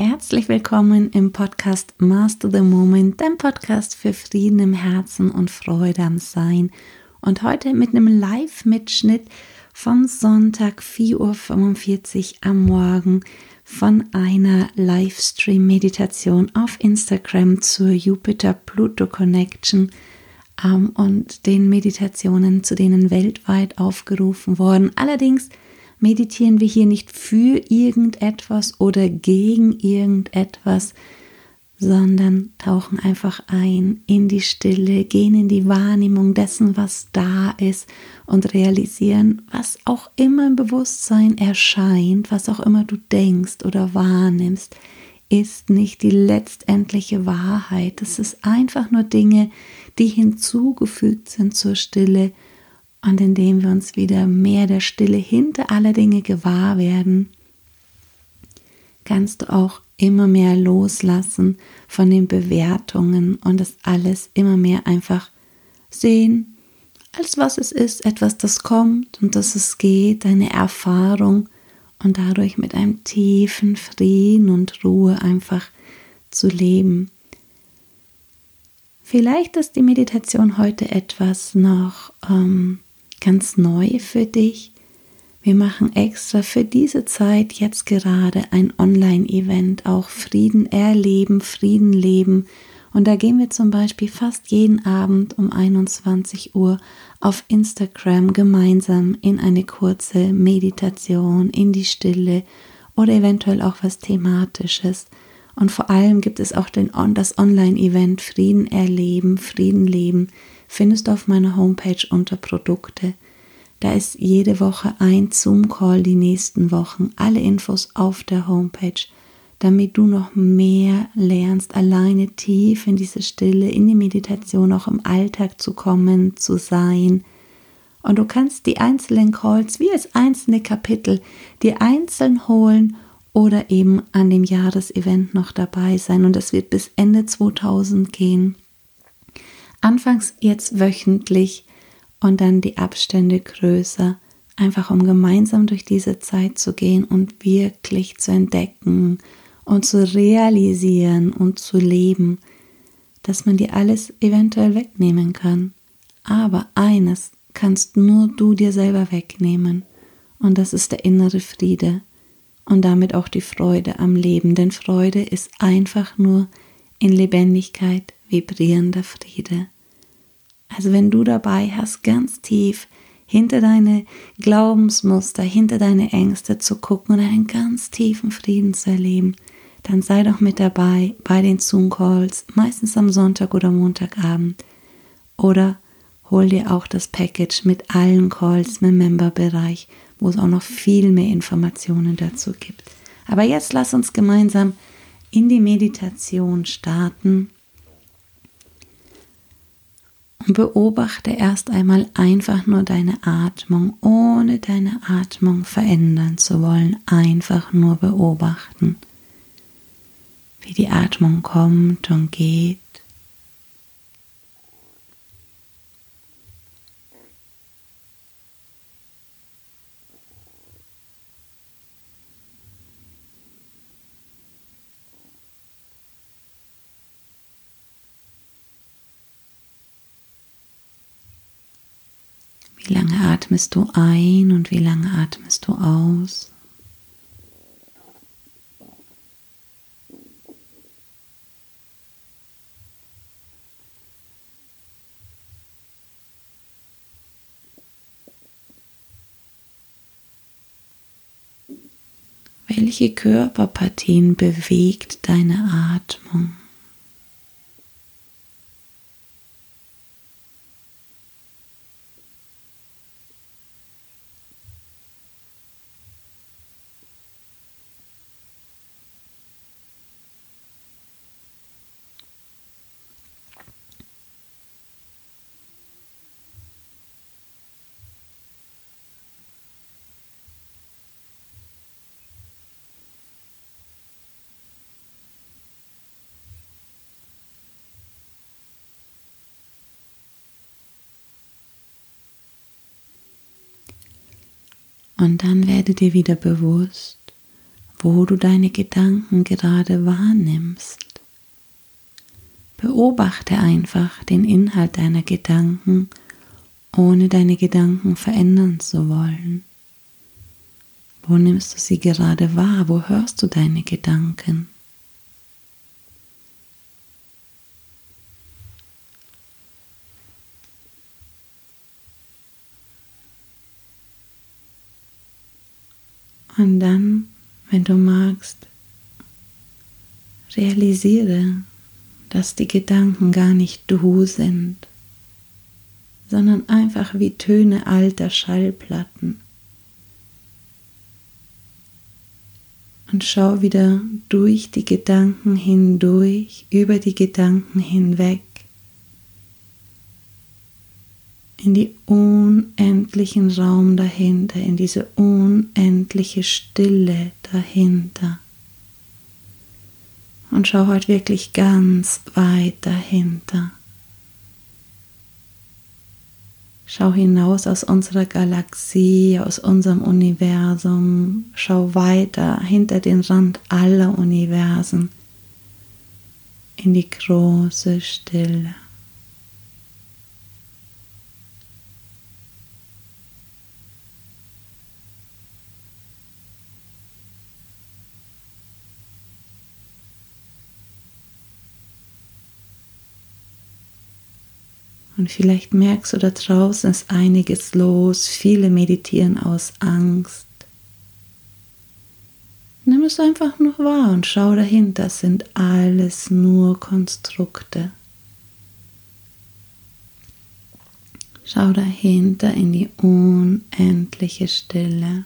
Herzlich willkommen im Podcast Master the Moment, dein Podcast für Frieden im Herzen und Freude am Sein. Und heute mit einem Live-Mitschnitt von Sonntag 4.45 Uhr am Morgen von einer Livestream-Meditation auf Instagram zur Jupiter-Pluto-Connection ähm, und den Meditationen, zu denen weltweit aufgerufen worden. Allerdings meditieren wir hier nicht für irgendetwas oder gegen irgendetwas, sondern tauchen einfach ein in die Stille, gehen in die Wahrnehmung dessen, was da ist und realisieren, was auch immer im Bewusstsein erscheint, was auch immer du denkst oder wahrnimmst, ist nicht die letztendliche Wahrheit. Es ist einfach nur Dinge, die hinzugefügt sind zur Stille und indem wir uns wieder mehr der Stille hinter aller Dinge gewahr werden, kannst du auch immer mehr loslassen von den Bewertungen und das alles immer mehr einfach sehen, als was es ist, etwas, das kommt und dass es geht, eine Erfahrung und dadurch mit einem tiefen Frieden und Ruhe einfach zu leben. Vielleicht ist die Meditation heute etwas noch ähm, ganz neu für dich. Wir machen extra für diese Zeit jetzt gerade ein Online-Event, auch Frieden erleben, Frieden leben. Und da gehen wir zum Beispiel fast jeden Abend um 21 Uhr auf Instagram gemeinsam in eine kurze Meditation, in die Stille oder eventuell auch was Thematisches. Und vor allem gibt es auch den, das Online-Event Frieden erleben, Frieden leben findest du auf meiner Homepage unter Produkte. Da ist jede Woche ein Zoom-Call die nächsten Wochen. Alle Infos auf der Homepage, damit du noch mehr lernst, alleine tief in diese Stille, in die Meditation, auch im Alltag zu kommen, zu sein. Und du kannst die einzelnen Calls wie als einzelne Kapitel dir einzeln holen oder eben an dem Jahresevent noch dabei sein. Und das wird bis Ende 2000 gehen. Anfangs jetzt wöchentlich und dann die Abstände größer, einfach um gemeinsam durch diese Zeit zu gehen und wirklich zu entdecken und zu realisieren und zu leben, dass man dir alles eventuell wegnehmen kann. Aber eines kannst nur du dir selber wegnehmen. Und das ist der innere Friede und damit auch die Freude am Leben, denn Freude ist einfach nur in Lebendigkeit vibrierender Friede. Also wenn du dabei hast, ganz tief hinter deine Glaubensmuster, hinter deine Ängste zu gucken und einen ganz tiefen Frieden zu erleben, dann sei doch mit dabei bei den Zoom-Calls, meistens am Sonntag oder Montagabend. Oder hol dir auch das Package mit allen Calls im Member-Bereich, wo es auch noch viel mehr Informationen dazu gibt. Aber jetzt lass uns gemeinsam in die Meditation starten beobachte erst einmal einfach nur deine Atmung, ohne deine Atmung verändern zu wollen, einfach nur beobachten, wie die Atmung kommt und geht. Wie lange atmest du ein und wie lange atmest du aus? Welche Körperpartien bewegt deine Atmung? Und dann werde dir wieder bewusst, wo du deine Gedanken gerade wahrnimmst. Beobachte einfach den Inhalt deiner Gedanken, ohne deine Gedanken verändern zu wollen. Wo nimmst du sie gerade wahr? Wo hörst du deine Gedanken? Und dann, wenn du magst, realisiere, dass die Gedanken gar nicht du sind, sondern einfach wie Töne alter Schallplatten. Und schau wieder durch die Gedanken hindurch, über die Gedanken hinweg in die unendlichen Raum dahinter, in diese unendliche Stille dahinter. Und schau heute wirklich ganz weit dahinter. Schau hinaus aus unserer Galaxie, aus unserem Universum. Schau weiter hinter den Rand aller Universen in die große Stille. Und vielleicht merkst du da draußen ist einiges los, viele meditieren aus Angst. Nimm es einfach nur wahr und schau dahinter, das sind alles nur Konstrukte. Schau dahinter in die unendliche Stille.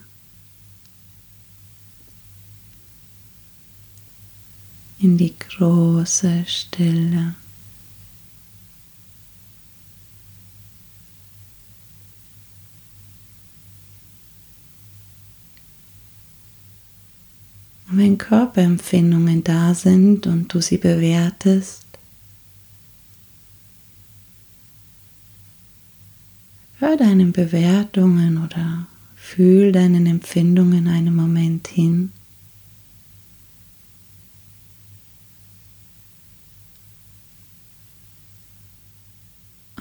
In die große Stille. Und wenn Körperempfindungen da sind und du sie bewertest, hör deinen Bewertungen oder fühl deinen Empfindungen einen Moment hin.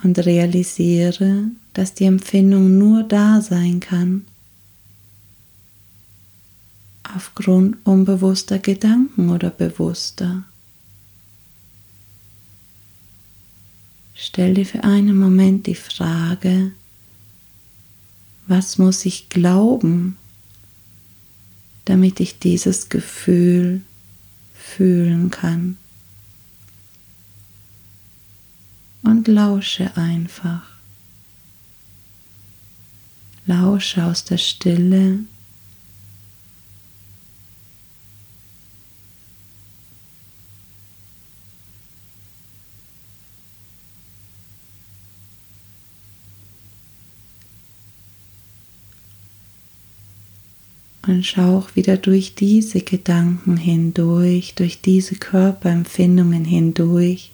Und realisiere, dass die Empfindung nur da sein kann, aufgrund unbewusster Gedanken oder bewusster. Stell dir für einen Moment die Frage, was muss ich glauben, damit ich dieses Gefühl fühlen kann? Und lausche einfach. Lausche aus der Stille Und schau auch wieder durch diese Gedanken hindurch, durch diese Körperempfindungen hindurch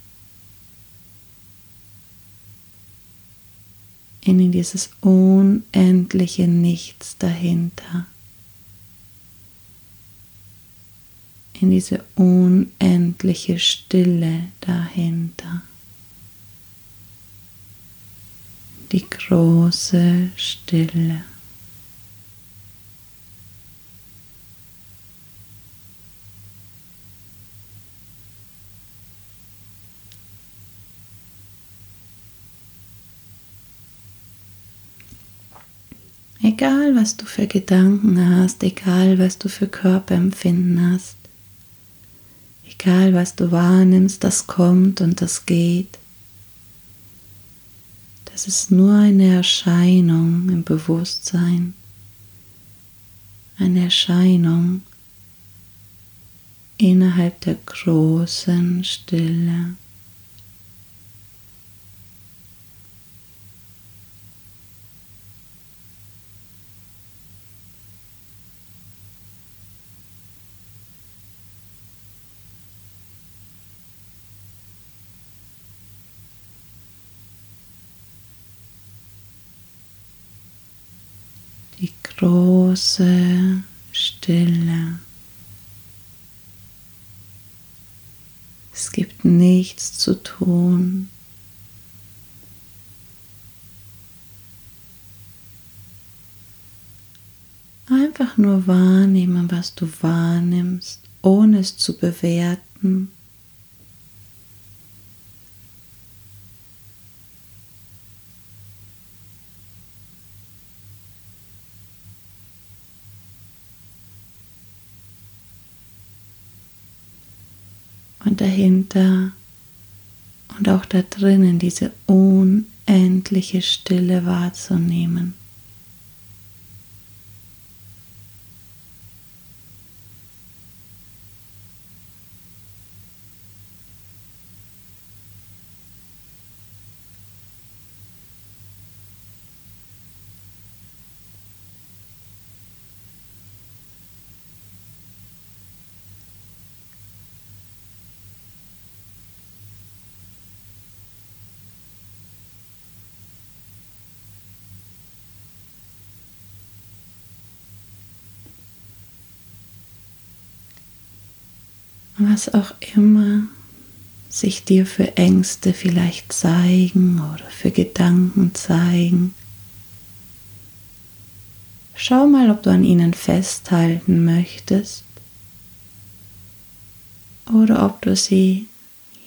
in dieses unendliche Nichts dahinter. In diese unendliche Stille dahinter. Die große Stille. Egal, was du für Gedanken hast, egal, was du für Körperempfinden hast, egal, was du wahrnimmst, das kommt und das geht, das ist nur eine Erscheinung im Bewusstsein, eine Erscheinung innerhalb der großen Stille. große Stille. Es gibt nichts zu tun. Einfach nur wahrnehmen, was du wahrnimmst, ohne es zu bewerten. Dahinter und auch da drinnen diese unendliche Stille wahrzunehmen. Was auch immer sich dir für Ängste vielleicht zeigen oder für Gedanken zeigen. Schau mal, ob du an ihnen festhalten möchtest oder ob du sie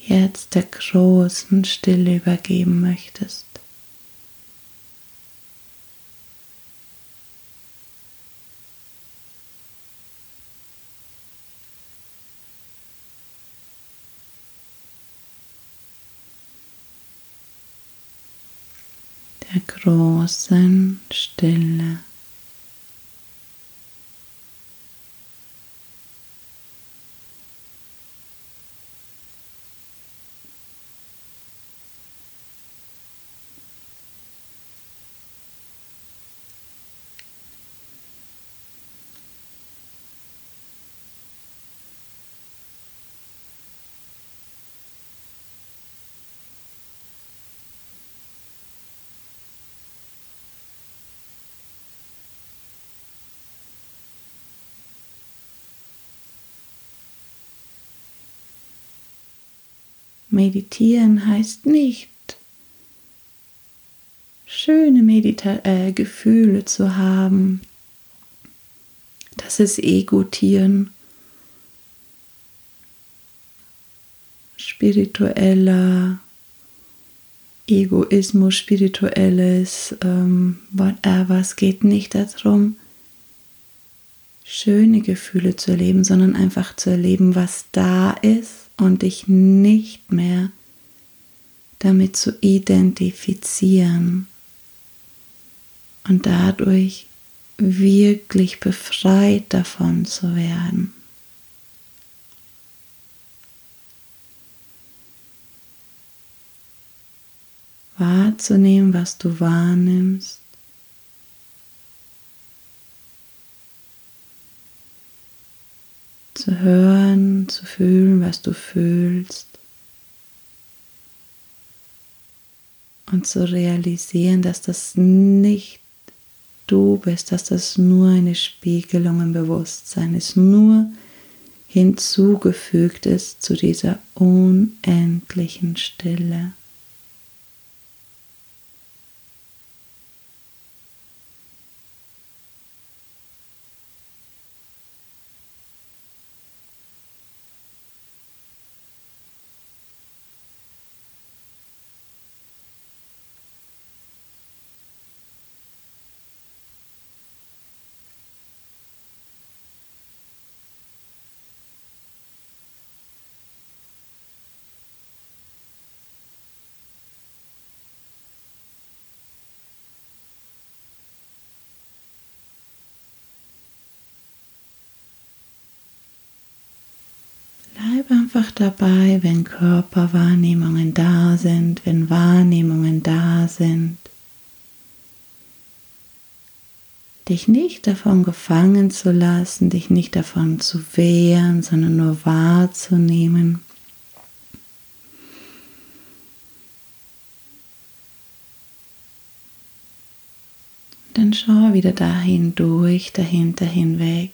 jetzt der großen Stille übergeben möchtest. der großen Stille. Meditieren heißt nicht, schöne Medita äh, Gefühle zu haben. Das ist Egotieren. Spiritueller Egoismus, spirituelles, ähm, whatever. Es geht nicht darum, schöne Gefühle zu erleben, sondern einfach zu erleben, was da ist und dich nicht mehr damit zu identifizieren und dadurch wirklich befreit davon zu werden. Wahrzunehmen, was du wahrnimmst zu hören, zu fühlen, was du fühlst und zu realisieren, dass das nicht du bist, dass das nur eine Spiegelung im Bewusstsein ist, nur hinzugefügt ist zu dieser unendlichen Stille. einfach dabei, wenn Körperwahrnehmungen da sind, wenn Wahrnehmungen da sind. Dich nicht davon gefangen zu lassen, dich nicht davon zu wehren, sondern nur wahrzunehmen. Dann schau wieder dahin durch, dahinter hinweg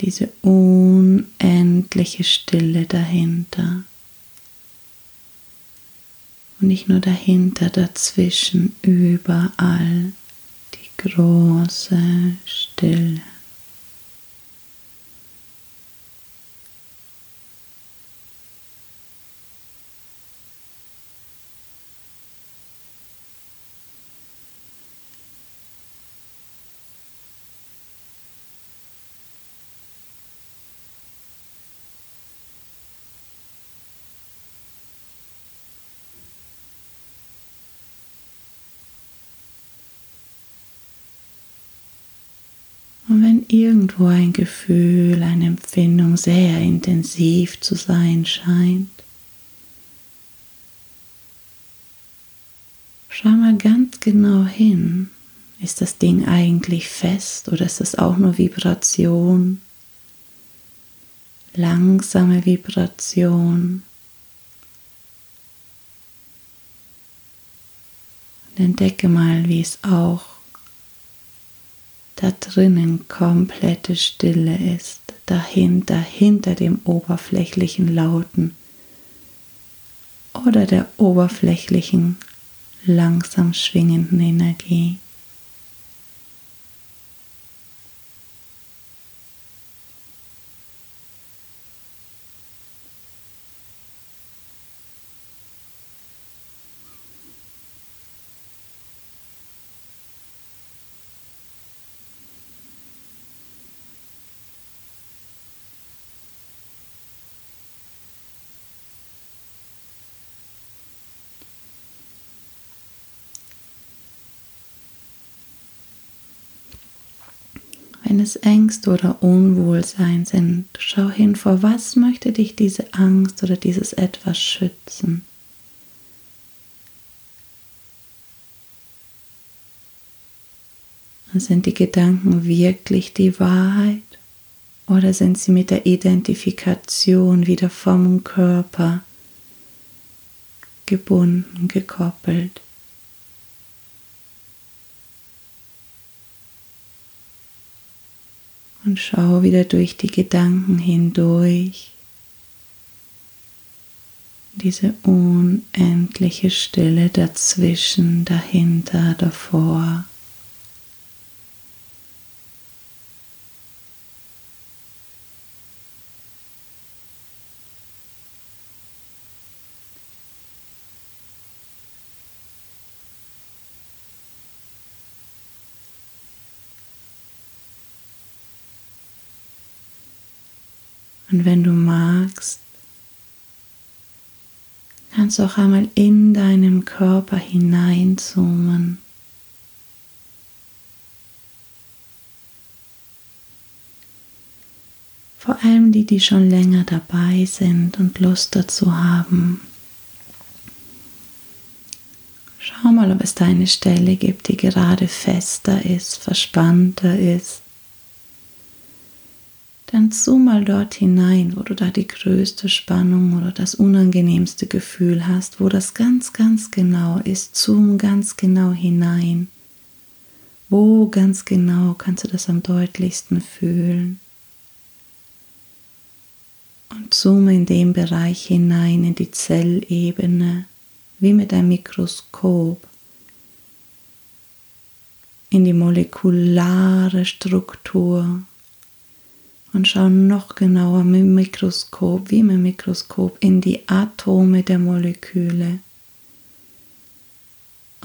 diese unendliche Stille dahinter. Und nicht nur dahinter, dazwischen, überall die große Stille. Und wenn irgendwo ein Gefühl, eine Empfindung sehr intensiv zu sein scheint, schau mal ganz genau hin. Ist das Ding eigentlich fest oder ist es auch nur Vibration? Langsame Vibration. Und entdecke mal, wie es auch da drinnen komplette Stille ist, dahinter, hinter dem oberflächlichen Lauten oder der oberflächlichen, langsam schwingenden Energie. Wenn es Ängste oder Unwohlsein sind, schau hin, vor was möchte dich diese Angst oder dieses etwas schützen. sind die Gedanken wirklich die Wahrheit oder sind sie mit der Identifikation wieder vom Körper gebunden, gekoppelt? Und schau wieder durch die Gedanken hindurch. Diese unendliche Stille dazwischen, dahinter, davor. Und wenn du magst, kannst du auch einmal in deinen Körper hineinzoomen. Vor allem die, die schon länger dabei sind und Lust dazu haben. Schau mal, ob es da eine Stelle gibt, die gerade fester ist, verspannter ist dann zoom mal dort hinein, wo du da die größte Spannung oder das unangenehmste Gefühl hast, wo das ganz, ganz genau ist. Zoom ganz genau hinein. Wo ganz genau kannst du das am deutlichsten fühlen? Und zoome in den Bereich hinein, in die Zellebene, wie mit einem Mikroskop, in die molekulare Struktur und schau noch genauer mit dem Mikroskop, wie mit dem Mikroskop, in die Atome der Moleküle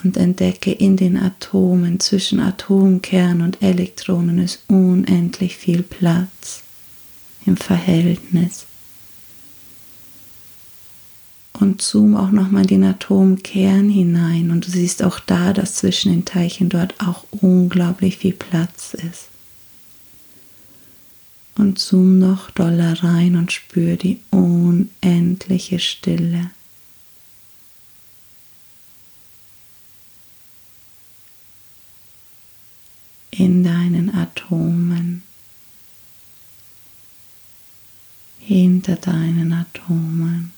und entdecke in den Atomen zwischen Atomkern und Elektronen ist unendlich viel Platz im Verhältnis. Und zoom auch nochmal den Atomkern hinein und du siehst auch da, dass zwischen den Teilchen dort auch unglaublich viel Platz ist und zoom noch doller rein und spür die unendliche Stille. in deinen Atomen, hinter deinen Atomen.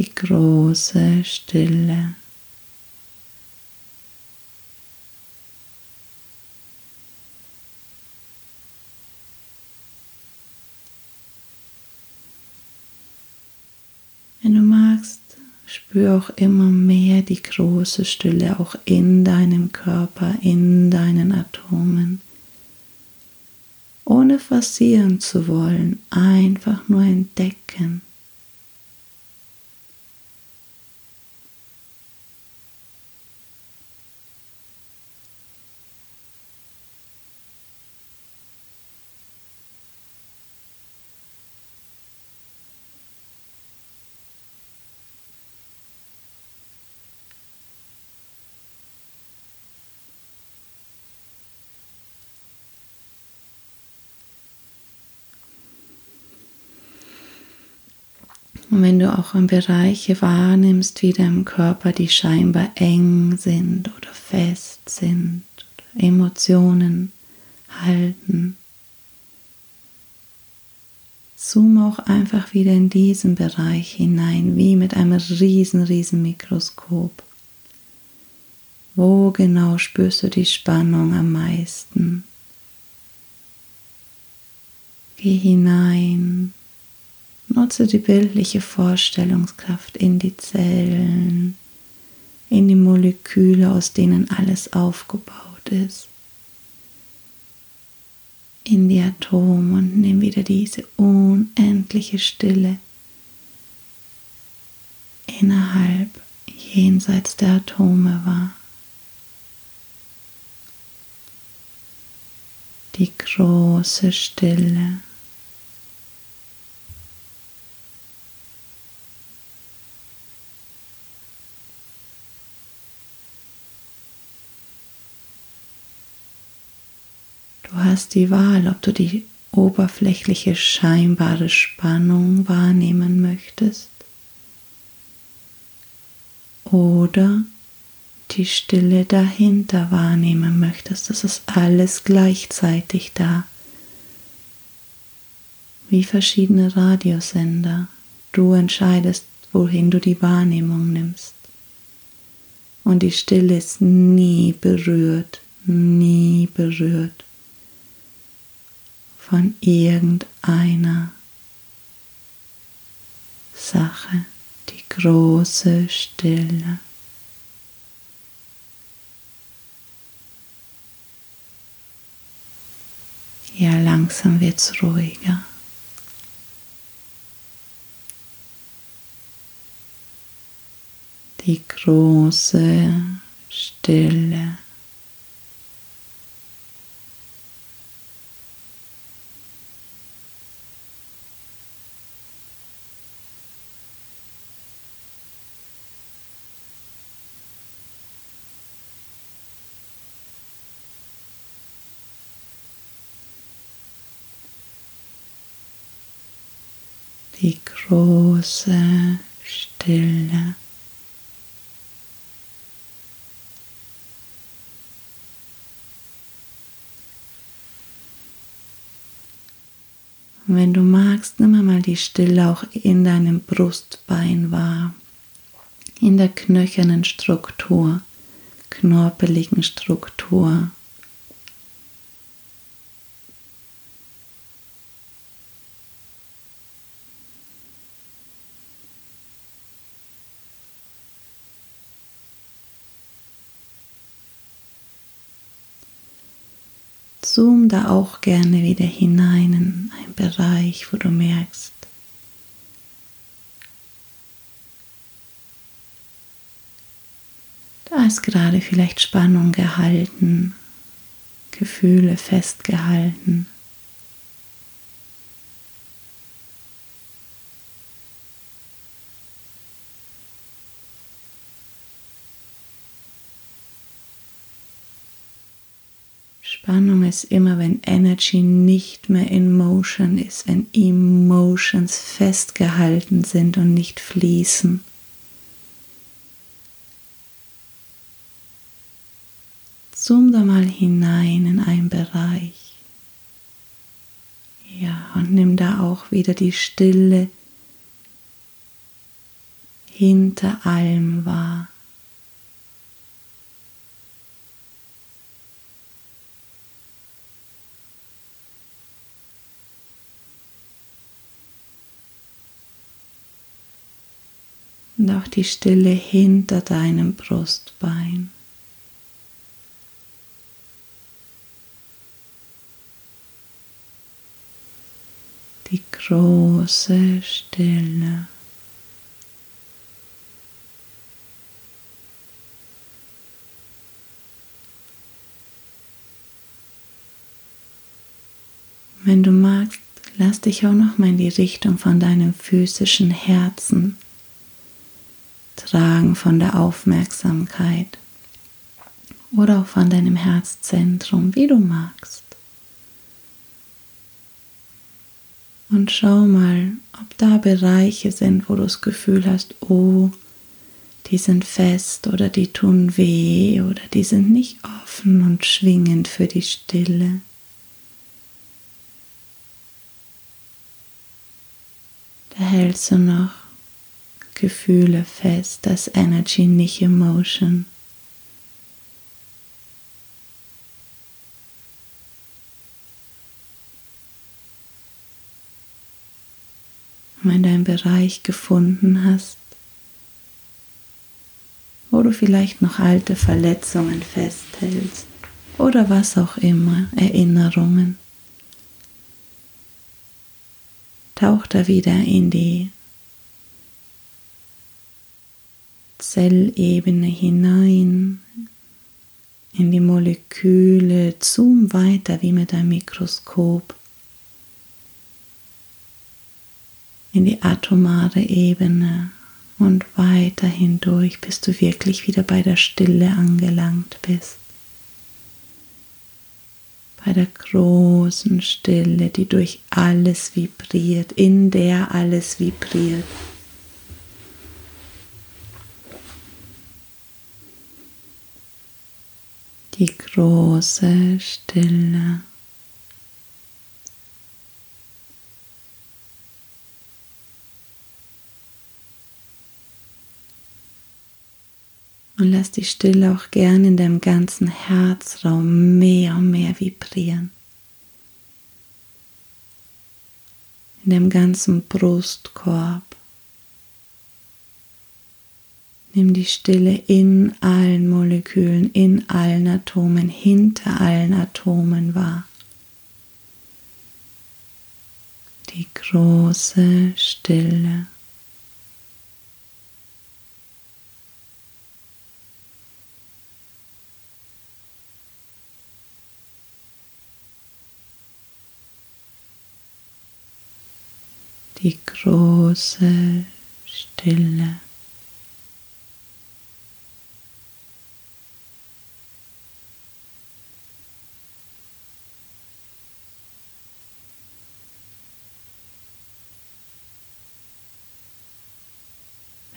die große Stille. Wenn du magst, spür auch immer mehr die große Stille auch in deinem Körper, in deinen Atomen. Ohne forcieren zu wollen, einfach nur entdecken. Und wenn du auch Bereiche wahrnimmst, wie deinem Körper, die scheinbar eng sind oder fest sind, oder Emotionen halten, zoom auch einfach wieder in diesen Bereich hinein, wie mit einem riesen, riesen Mikroskop. Wo genau spürst du die Spannung am meisten? Geh hinein Nutze die bildliche Vorstellungskraft in die Zellen, in die Moleküle, aus denen alles aufgebaut ist, in die Atome und nimm wieder diese unendliche Stille innerhalb, jenseits der Atome wahr. Die große Stille. Du hast die Wahl, ob du die oberflächliche scheinbare Spannung wahrnehmen möchtest oder die Stille dahinter wahrnehmen möchtest. Das ist alles gleichzeitig da. Wie verschiedene Radiosender. Du entscheidest, wohin du die Wahrnehmung nimmst. Und die Stille ist nie berührt, nie berührt von irgendeiner Sache, die große Stille. Ja, langsam wird's ruhiger. Die große Stille. die große Stille. Und wenn du magst, nimm mal die Stille auch in deinem Brustbein wahr, in der knöchernen Struktur, knorpeligen Struktur. zoom da auch gerne wieder hinein in einen Bereich, wo du merkst, da ist gerade vielleicht Spannung gehalten, Gefühle festgehalten. Spannung ist immer, wenn Energy nicht mehr in Motion ist, wenn Emotions festgehalten sind und nicht fließen. Zoom da mal hinein in einen Bereich. Ja, und nimm da auch wieder die Stille hinter allem war. Und auch die Stille hinter deinem Brustbein. Die große Stille. Wenn du magst, lass dich auch noch mal in die Richtung von deinem physischen Herzen tragen, von der Aufmerksamkeit oder auch von deinem Herzzentrum, wie du magst. Und schau mal, ob da Bereiche sind, wo du das Gefühl hast, oh, die sind fest oder die tun weh oder die sind nicht offen und schwingend für die Stille. Da hältst du noch Gefühle fest, das Energy, nicht Emotion. wenn du einen Bereich gefunden hast, wo du vielleicht noch alte Verletzungen festhältst oder was auch immer, Erinnerungen, tauch da wieder in die Zellebene hinein, in die Moleküle, zoom weiter wie mit einem Mikroskop in die atomare Ebene und weiter hindurch, bis du wirklich wieder bei der Stille angelangt bist. Bei der großen Stille, die durch alles vibriert, in der alles vibriert. Die große Stille. Und lass die Stille auch gern in deinem ganzen Herzraum mehr und mehr vibrieren. In dem ganzen Brustkorb. Nimm die Stille in allen Molekülen, in allen Atomen, hinter allen Atomen wahr. Die große Stille. die große Stille.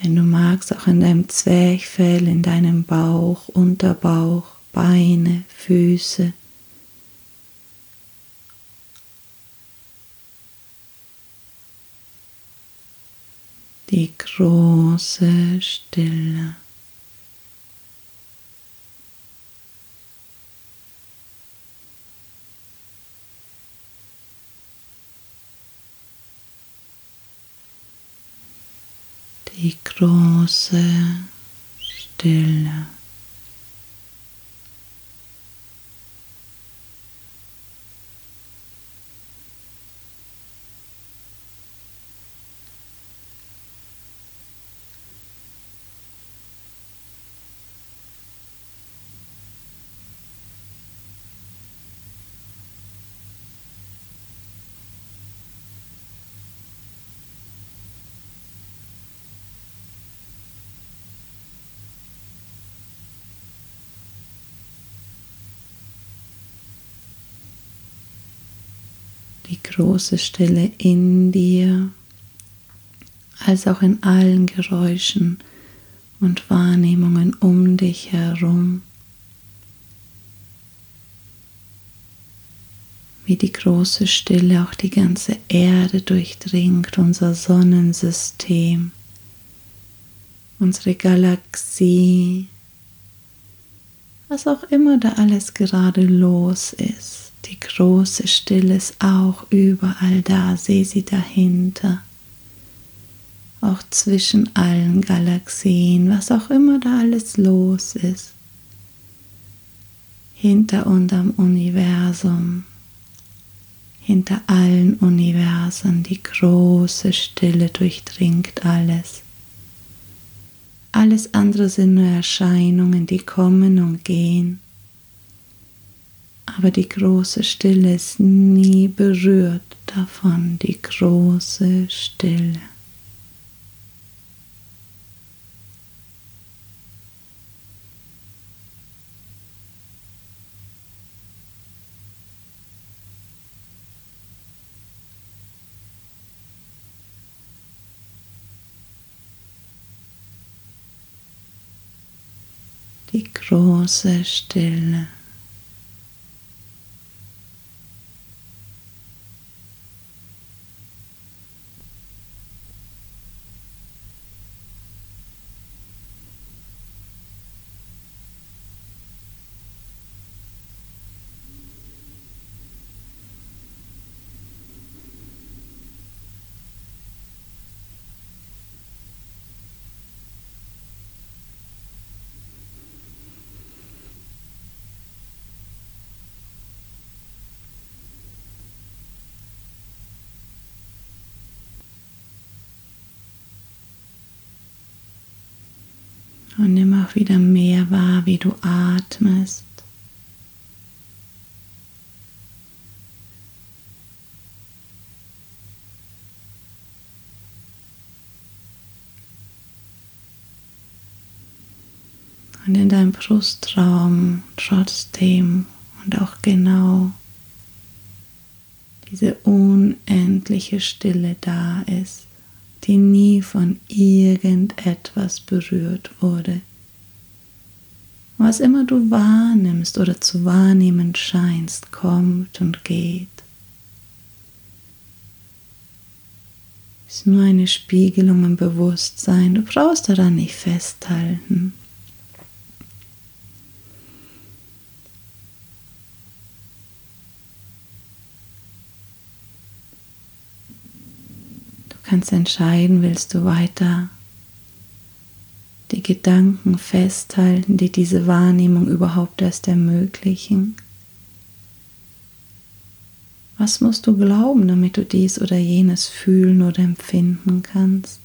Wenn du magst, auch in deinem Zwerchfell, in deinem Bauch, Unterbauch, Beine, Füße. die große Stille. Die große Stille. die große Stille in dir, als auch in allen Geräuschen und Wahrnehmungen um dich herum. Wie die große Stille auch die ganze Erde durchdringt, unser Sonnensystem, unsere Galaxie, was auch immer da alles gerade los ist. Die große Stille ist auch überall da, sehe sie dahinter. Auch zwischen allen Galaxien, was auch immer da alles los ist. Hinter unserem Universum, hinter allen Universen, die große Stille durchdringt alles. Alles andere sind nur Erscheinungen, die kommen und gehen. Aber die große Stille ist nie berührt davon, die große Stille. die große Stille. Und nimm auch wieder mehr wahr, wie du atmest. Und in deinem Brustraum trotzdem und auch genau diese unendliche Stille da ist die nie von irgendetwas berührt wurde. Was immer du wahrnimmst oder zu wahrnehmen scheinst, kommt und geht. Ist nur eine Spiegelung im Bewusstsein. Du brauchst daran nicht festhalten. Kannst entscheiden, willst du weiter die Gedanken festhalten, die diese Wahrnehmung überhaupt erst ermöglichen. Was musst du glauben, damit du dies oder jenes fühlen oder empfinden kannst?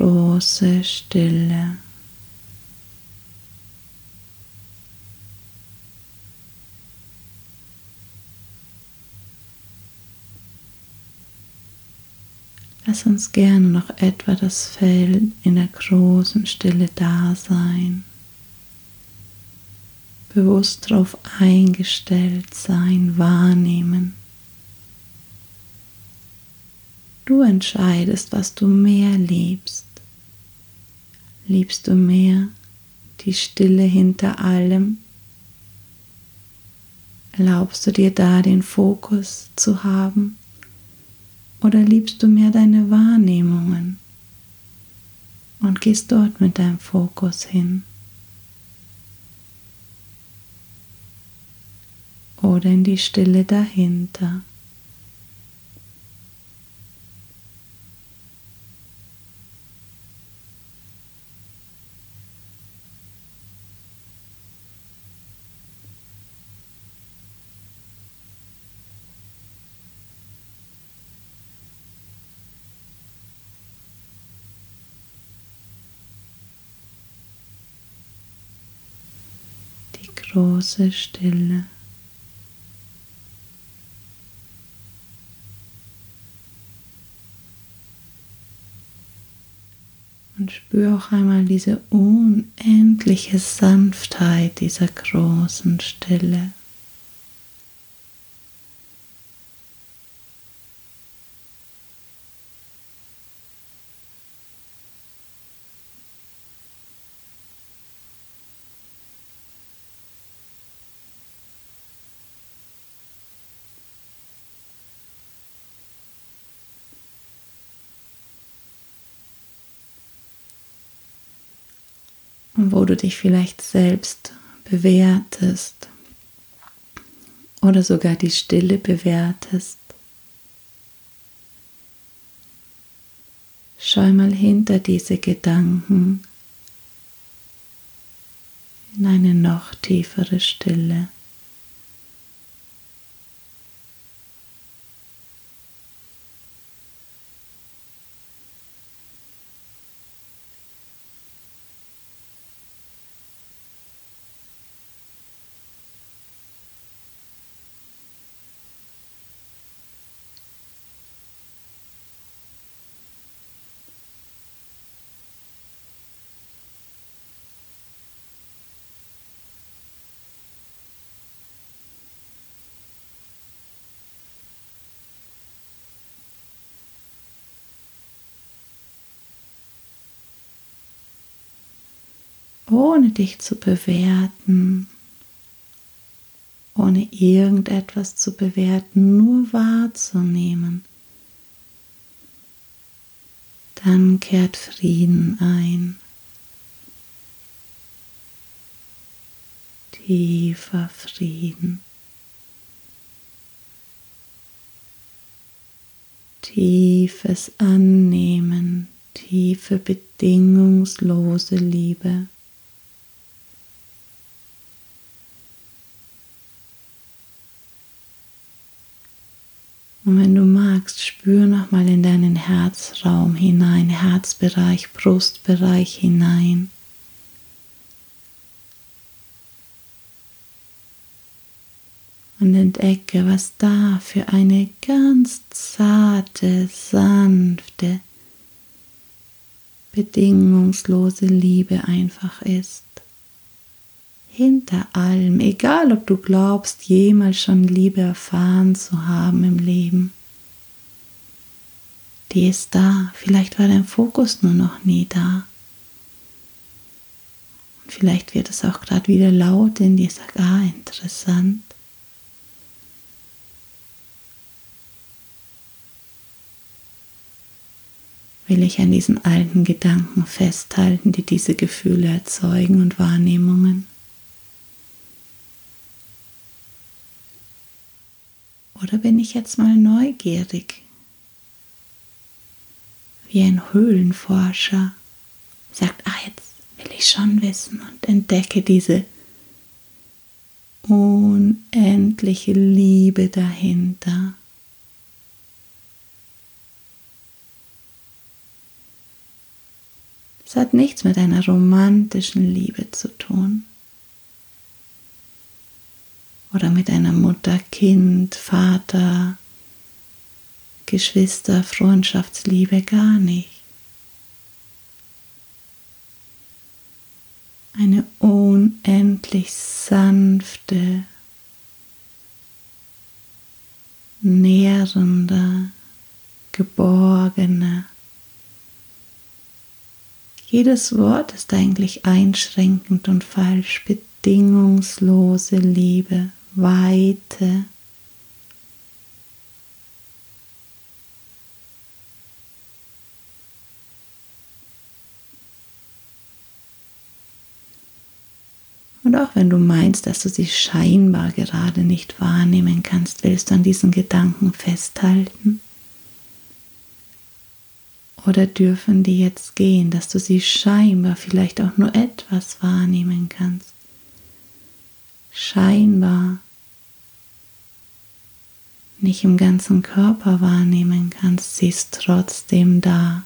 Große Stille. Lass uns gerne noch etwa das Feld in der großen Stille da sein. Bewusst darauf eingestellt sein, wahrnehmen. Du entscheidest, was du mehr liebst. Liebst du mehr die Stille hinter allem? Erlaubst du dir da den Fokus zu haben? Oder liebst du mehr deine Wahrnehmungen und gehst dort mit deinem Fokus hin? Oder in die Stille dahinter? Große Stille. Und spür auch einmal diese unendliche Sanftheit dieser großen Stille. Wo du dich vielleicht selbst bewertest oder sogar die Stille bewertest. Schau mal hinter diese Gedanken in eine noch tiefere Stille. Ohne dich zu bewerten, ohne irgendetwas zu bewerten, nur wahrzunehmen. Dann kehrt Frieden ein. Tiefer Frieden. Tiefes Annehmen, tiefe bedingungslose Liebe. Und wenn du magst, spür nochmal in deinen Herzraum hinein, Herzbereich, Brustbereich hinein. Und entdecke, was da für eine ganz zarte, sanfte, bedingungslose Liebe einfach ist hinter allem, egal ob du glaubst, jemals schon Liebe erfahren zu haben im Leben. Die ist da, vielleicht war dein Fokus nur noch nie da. Und vielleicht wird es auch gerade wieder laut in dir, sag, ah, interessant. Will ich an diesen alten Gedanken festhalten, die diese Gefühle erzeugen und Wahrnehmungen? Oder bin ich jetzt mal neugierig? Wie ein Höhlenforscher sagt, ah, jetzt will ich schon wissen und entdecke diese unendliche Liebe dahinter. Es hat nichts mit einer romantischen Liebe zu tun oder mit einer Mutter, Kind, Vater, Geschwister, Freundschaftsliebe gar nicht. Eine unendlich sanfte, nährende, geborgene. Jedes Wort ist eigentlich einschränkend und falsch, bedingungslose Liebe. Weite. Und auch wenn du meinst, dass du sie scheinbar gerade nicht wahrnehmen kannst, willst du an diesen Gedanken festhalten? Oder dürfen die jetzt gehen, dass du sie scheinbar vielleicht auch nur etwas wahrnehmen kannst? Scheinbar nicht im ganzen Körper wahrnehmen kannst, sie ist trotzdem da.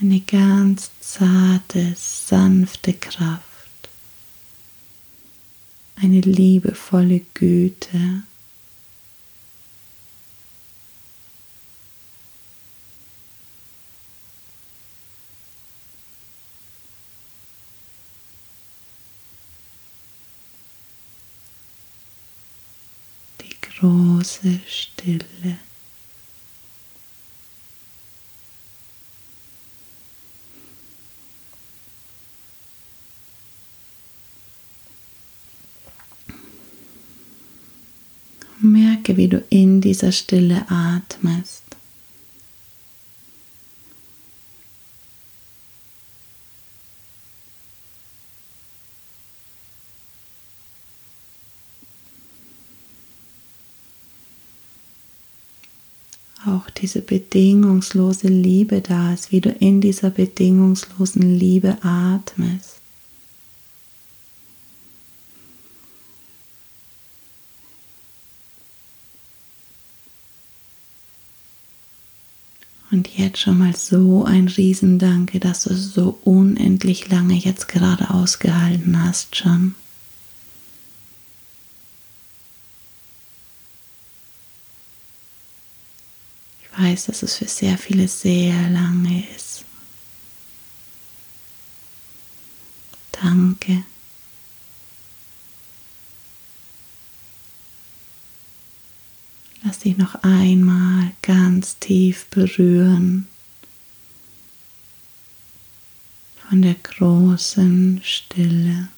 Eine ganz zarte, sanfte Kraft eine liebevolle Güte. Die große Stille. Merke, wie du in dieser Stille atmest. auch diese bedingungslose Liebe da ist, wie du in dieser bedingungslosen Liebe atmest. Und jetzt schon mal so ein Riesendanke, dass du so unendlich lange jetzt gerade ausgehalten hast schon. Ich weiß, dass es für sehr viele sehr lange ist. Danke. Lass dich noch einmal ganz tief berühren von der großen Stille.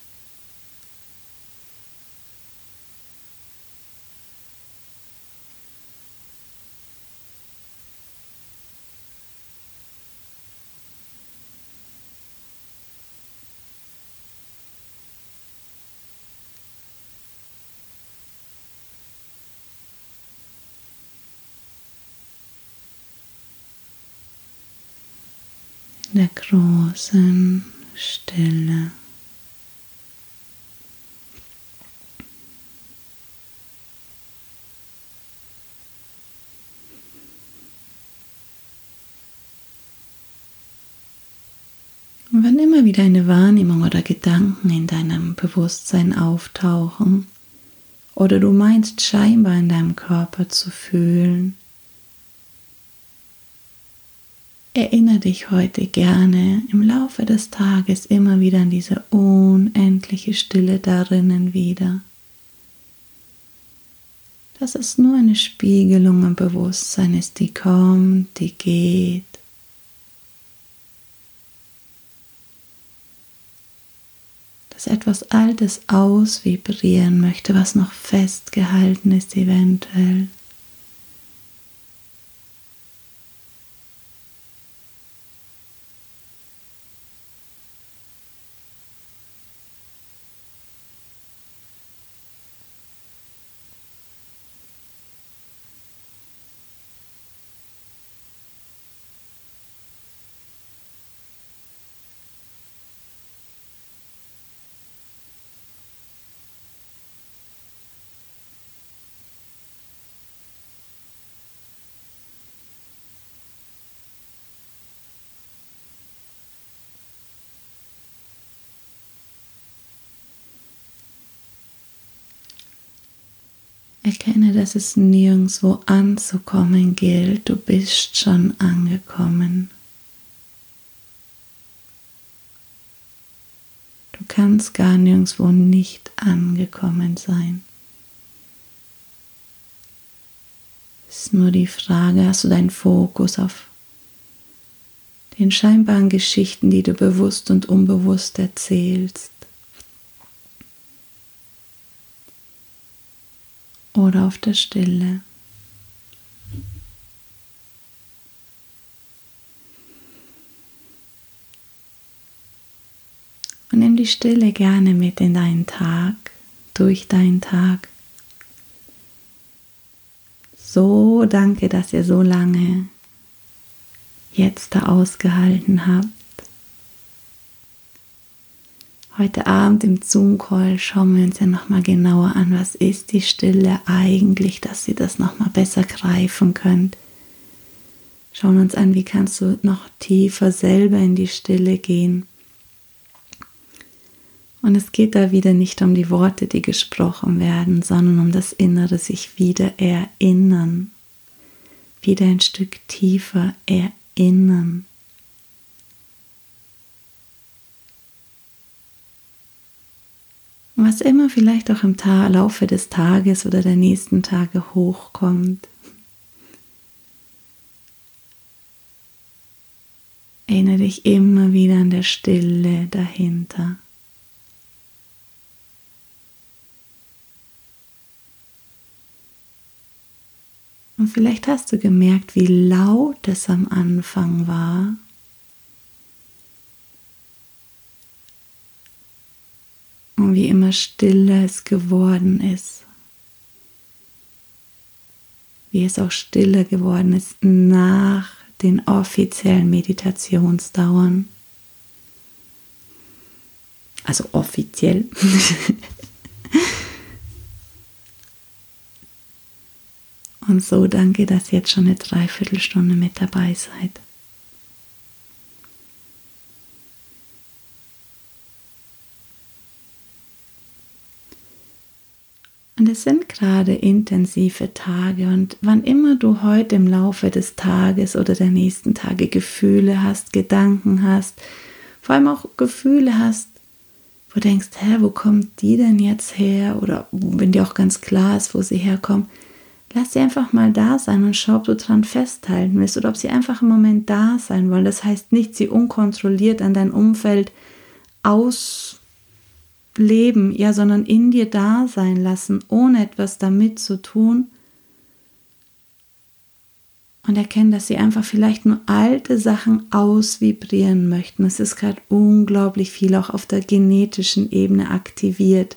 Der großen Stille. Wenn immer wieder eine Wahrnehmung oder Gedanken in deinem Bewusstsein auftauchen oder du meinst scheinbar in deinem Körper zu fühlen, Erinnere dich heute gerne im Laufe des Tages immer wieder an diese unendliche Stille darinnen wieder. Dass es nur eine Spiegelung im Bewusstsein ist, die kommt, die geht. Dass etwas Altes ausvibrieren möchte, was noch festgehalten ist eventuell. Erkenne, dass es nirgendwo anzukommen gilt. Du bist schon angekommen. Du kannst gar nirgendwo nicht angekommen sein. Es ist nur die Frage, hast du deinen Fokus auf den scheinbaren Geschichten, die du bewusst und unbewusst erzählst? Oder auf der Stille. Und nimm die Stille gerne mit in deinen Tag, durch deinen Tag. So danke, dass ihr so lange jetzt da ausgehalten habt. Heute Abend im Zoom-Call schauen wir uns ja nochmal genauer an, was ist die Stille eigentlich, dass ihr das nochmal besser greifen könnt. Schauen uns an, wie kannst du noch tiefer selber in die Stille gehen. Und es geht da wieder nicht um die Worte, die gesprochen werden, sondern um das Innere sich wieder erinnern. Wieder ein Stück tiefer erinnern. Was immer vielleicht auch im Ta Laufe des Tages oder der nächsten Tage hochkommt. Erinnere dich immer wieder an der Stille dahinter. vielleicht hast du gemerkt, wie laut es am Anfang war. Wie immer stiller es geworden ist. Wie es auch stiller geworden ist nach den offiziellen Meditationsdauern. Also offiziell. Und so danke, dass ihr jetzt schon eine Dreiviertelstunde mit dabei seid. Und es sind gerade intensive Tage und wann immer du heute im Laufe des Tages oder der nächsten Tage Gefühle hast, Gedanken hast, vor allem auch Gefühle hast, wo du denkst, hä, wo kommt die denn jetzt her? Oder wenn dir auch ganz klar ist, wo sie herkommt, lass sie einfach mal da sein und schau, ob du dran festhalten willst oder ob sie einfach im Moment da sein wollen. Das heißt nicht, sie unkontrolliert an dein Umfeld ausleben, ja, sondern in dir da sein lassen, ohne etwas damit zu tun. Und erkennen, dass sie einfach vielleicht nur alte Sachen ausvibrieren möchten. Es ist gerade unglaublich viel auch auf der genetischen Ebene aktiviert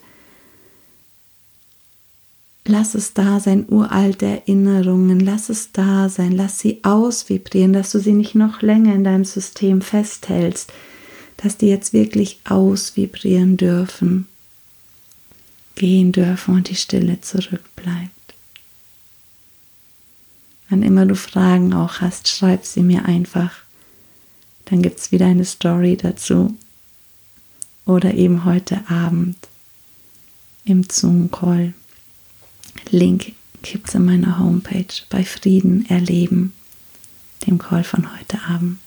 Lass es da sein, uralte Erinnerungen, lass es da sein, lass sie ausvibrieren, dass du sie nicht noch länger in deinem System festhältst, dass die jetzt wirklich ausvibrieren dürfen, gehen dürfen und die Stille zurückbleibt. Wann immer du Fragen auch hast, schreib sie mir einfach. Dann gibt es wieder eine Story dazu. Oder eben heute Abend im Zoom-Call. Link gibt es in meiner Homepage bei Frieden erleben, dem Call von heute Abend.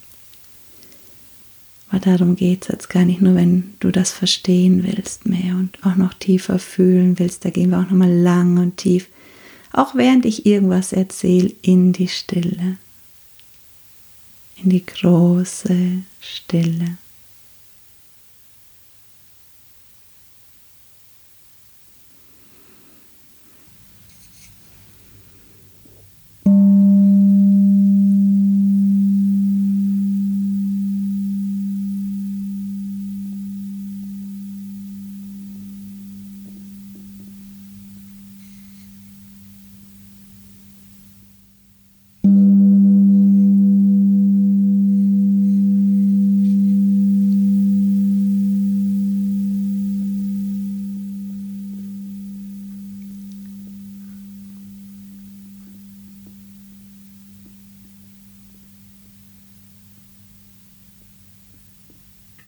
Aber darum geht es jetzt gar nicht nur, wenn du das verstehen willst mehr und auch noch tiefer fühlen willst. Da gehen wir auch nochmal lang und tief, auch während ich irgendwas erzähle, in die Stille, in die große Stille.